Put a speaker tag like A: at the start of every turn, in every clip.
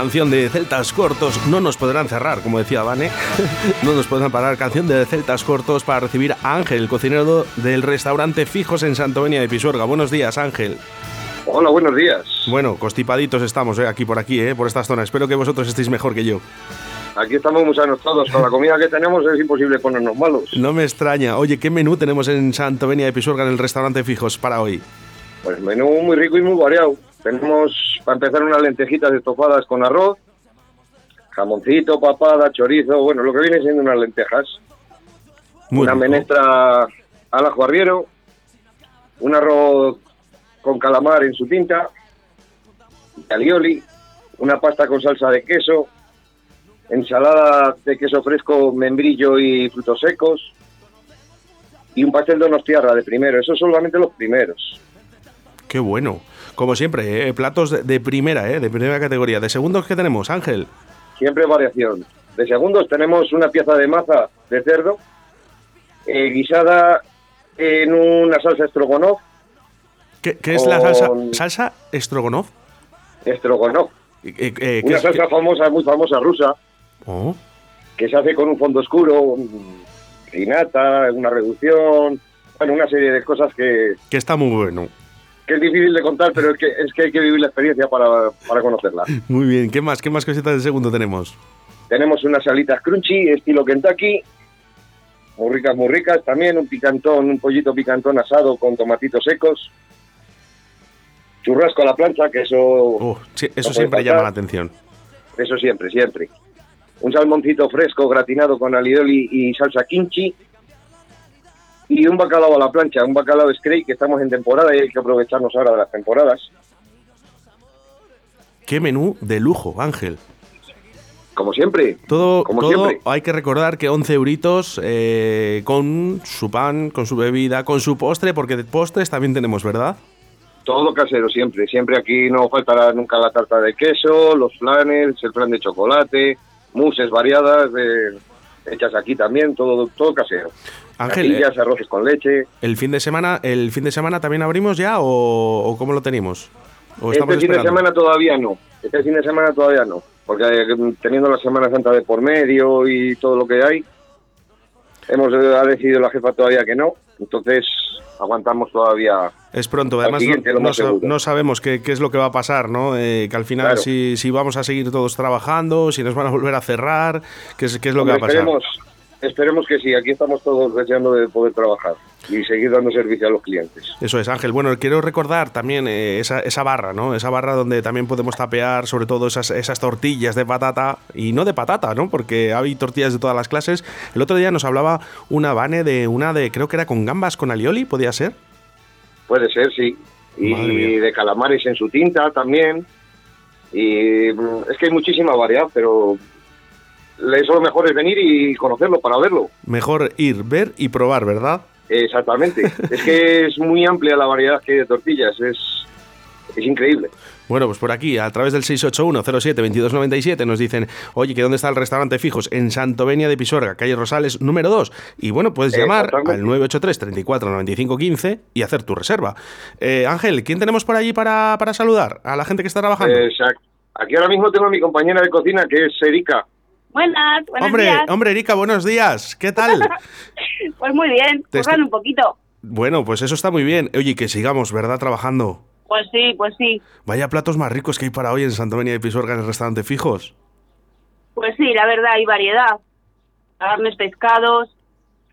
A: Canción de Celtas Cortos, no nos podrán cerrar, como decía Vane, no nos podrán parar. Canción de Celtas Cortos para recibir a Ángel, cocinero del restaurante Fijos en Santovenia de Pisuerga. Buenos días, Ángel.
B: Hola, buenos días.
A: Bueno, constipaditos estamos eh, aquí por aquí, eh, por esta zona. Espero que vosotros estéis mejor que yo.
B: Aquí estamos muy sanos todos. Con la comida que tenemos es imposible ponernos malos.
A: No me extraña. Oye, ¿qué menú tenemos en Santovenia de Pisuerga en el restaurante Fijos para hoy?
B: Pues menú muy rico y muy variado. Tenemos, para empezar, unas lentejitas estofadas con arroz, jamoncito, papada, chorizo, bueno, lo que viene siendo unas lentejas.
A: Muy
B: una
A: rico.
B: menestra al ajo arriero, un arroz con calamar en su tinta, alioli, una pasta con salsa de queso, ensalada de queso fresco, membrillo y frutos secos, y un pastel de donostiarra de primero. Son solamente los primeros.
A: Qué bueno. Como siempre, eh, platos de, de primera, eh, de primera categoría. ¿De segundos qué tenemos, Ángel?
B: Siempre variación. De segundos tenemos una pieza de maza de cerdo eh, guisada en una salsa estrogonoff.
A: ¿Qué, qué es la salsa, salsa Strogonoff?
B: Estrogonoff.
A: Eh, eh, ¿qué
B: Una
A: es-
B: salsa famosa, muy famosa rusa,
A: Oh,
B: que se hace con un fondo oscuro, rinata, una reducción, bueno, una serie de cosas que,
A: que está muy bueno.
B: Que es difícil de contar, pero es que, es que hay que vivir la experiencia para, para conocerla.
A: Muy bien. ¿Qué más? ¿Qué más cositas de segundo tenemos?
B: Tenemos unas salitas crunchy, estilo Kentucky, muy ricas, muy ricas. También un picantón, un pollito picantón asado con tomatitos secos. Churrasco a la plancha, que eso,
A: Oh, sí, eso siempre llama la atención.
B: eso siempre, siempre. Un salmoncito fresco gratinado con alioli y salsa kimchi. Y un bacalao a la plancha, un bacalao scrape, que estamos en temporada y hay que aprovecharnos ahora de las temporadas.
A: Qué menú de lujo, Ángel.
B: Como siempre,
A: Todo,
B: Como
A: todo
B: siempre.
A: hay que recordar que 11 euritos eh, con su pan, con su bebida, con su postre, porque de postres también tenemos, ¿verdad?
B: Todo casero siempre, siempre aquí no faltará nunca la tarta de queso, los flanes, el flan de chocolate, muses variadas, eh, hechas aquí también, todo todo casero.
A: Ángel,
B: Natillas, arroces con leche.
A: ¿el fin de semana, el fin de semana también abrimos ya o, o cómo lo tenemos? ¿O
B: Este fin de semana todavía no, este fin de semana todavía no, porque eh, teniendo la Semana Santa de por medio y todo lo que hay, hemos eh, ha decidido la jefa todavía que no, entonces aguantamos todavía
A: Es pronto, además no, no sabemos qué, qué es lo que va a pasar, ¿no? Eh, que al final
B: Claro.
A: si, si vamos a seguir todos trabajando, si nos van a volver a cerrar, qué es, qué es lo que va a
B: Hombre,
A: pasar.
B: Esperemos, esperemos que sí, aquí estamos todos deseando de poder trabajar y seguir dando servicio a los clientes.
A: Eso es, Ángel. Bueno, quiero recordar también eh, esa, esa barra, ¿no? Esa barra donde también podemos tapear sobre todo esas, esas tortillas de patata y no de patata, ¿no? Porque hay tortillas de todas las clases. El otro día nos hablaba una Vane de una de, creo que era con gambas con alioli, ¿podía ser?
B: Puede ser, sí. Y de calamares en su tinta también. Y mm, es que hay muchísima variedad, pero eso lo mejor es venir y conocerlo para verlo.
A: Mejor ir, ver y probar, ¿verdad?
B: Exactamente. es que es muy amplia la variedad que hay de tortillas. Es, es increíble.
A: Bueno, pues por aquí, a través del 681-07-2297, nos dicen, oye, que dónde está el restaurante Fijos? En Santovenia de Pisuerga, calle Rosales, número 2. Y bueno, puedes llamar
B: Exactamente.
A: al 983-34-95-15 y hacer tu reserva. Eh, Ángel, ¿quién tenemos por allí para, para saludar? A la gente que está trabajando.
B: Exacto. Aquí ahora mismo tengo a mi compañera de cocina, que es Erika.
C: Buenas, buenos
A: hombre,
C: días.
A: hombre, Erika, buenos días. ¿Qué tal?
C: Pues muy bien,
A: estoy-
C: un poquito.
A: bueno, pues eso está muy bien. Oye, que sigamos, ¿verdad? Trabajando.
C: Pues sí, pues sí.
A: Vaya platos más ricos que hay para hoy en Santovenia de Pisuerga en el restaurante Fijos.
C: Pues sí, la verdad, hay variedad. Carnes, pescados,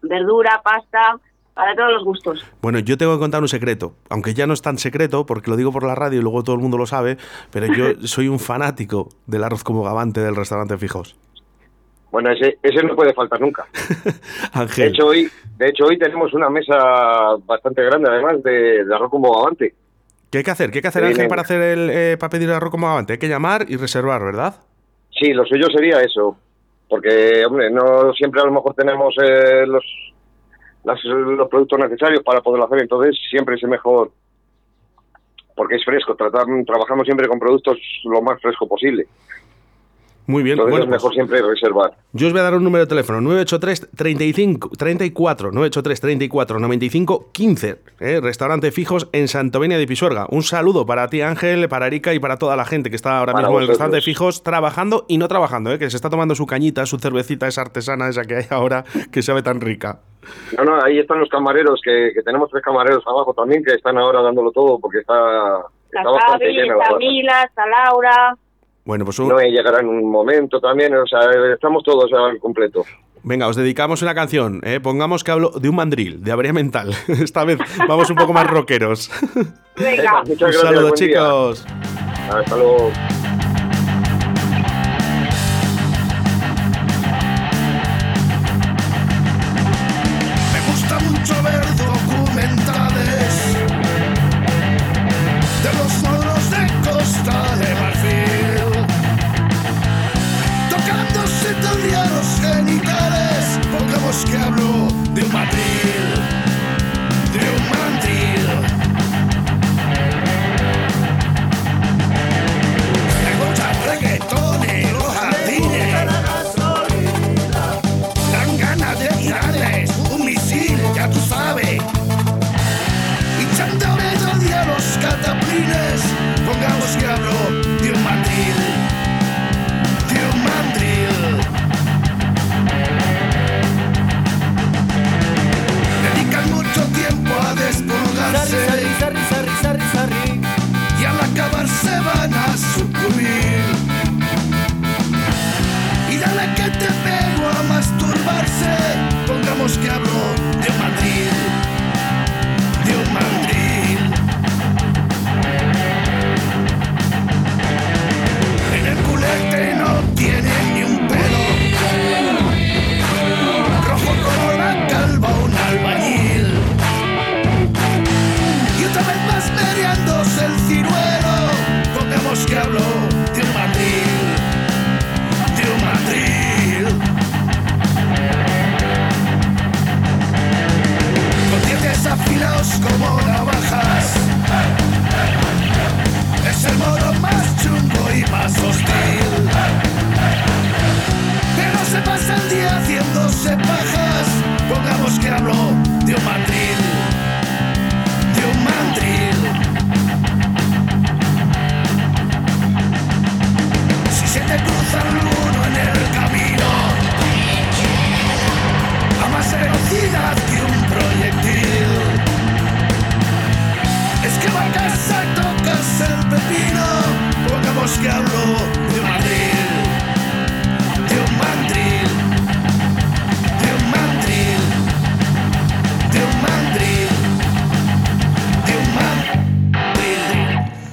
C: verdura, pasta, para todos los gustos.
A: Bueno, yo tengo que contar un secreto, aunque ya no es tan secreto porque lo digo por la radio y luego todo el mundo lo sabe, pero yo soy un fanático del arroz como gabante del restaurante Fijos.
D: Bueno, ese, ese no puede faltar nunca. De
A: Ángel,
D: hecho, hoy, de hecho, hoy tenemos una mesa bastante grande, además, de, de arroz como gabante.
A: ¿Qué hay que hacer? ¿Qué hay que hacer Ángel para hacer el eh, para pedir el arroz como gabante? Hay que llamar y reservar, ¿verdad?
D: Sí, lo suyo sería eso. Porque, hombre, no siempre a lo mejor tenemos eh, los, las- los productos necesarios para poderlo hacer. Entonces, siempre es mejor. Porque es fresco. Tratar, trabajamos siempre con productos lo más fresco posible.
A: Muy bien.
D: Entonces,
A: Bueno,
D: es mejor
A: pues,
D: siempre reservar.
A: yo os voy a dar un número de teléfono 983 35 34 983 34 95 15. ¿eh? Restaurante Fijos en Santovenia de Pisuerga. Un saludo para ti Ángel, para Erika y para toda la gente que está ahora
D: Para
A: mismo en el restaurante Fijos trabajando y no trabajando, ¿eh? que se está tomando su cañita, su cervecita esa artesana esa que hay ahora que sabe tan rica.
D: No, no, ahí están los camareros, que, que tenemos tres camareros abajo también, que están ahora dándolo todo, porque está,
C: Está
D: está bastante
C: Xavi,
D: llena la
C: está. Mila, está Laura.
A: Bueno, pues un-
D: No llegará en un momento también, o sea, estamos todos al completo.
A: venga, os dedicamos una canción. ¿eh? Pongamos que hablo de un mandril, de abría mental. Esta vez vamos un poco más rockeros.
C: Venga.
D: Muchas
A: un saludo, chicos.
D: Hasta luego.
E: Exacto que es el pepino, pongamos que hablo de Madrid.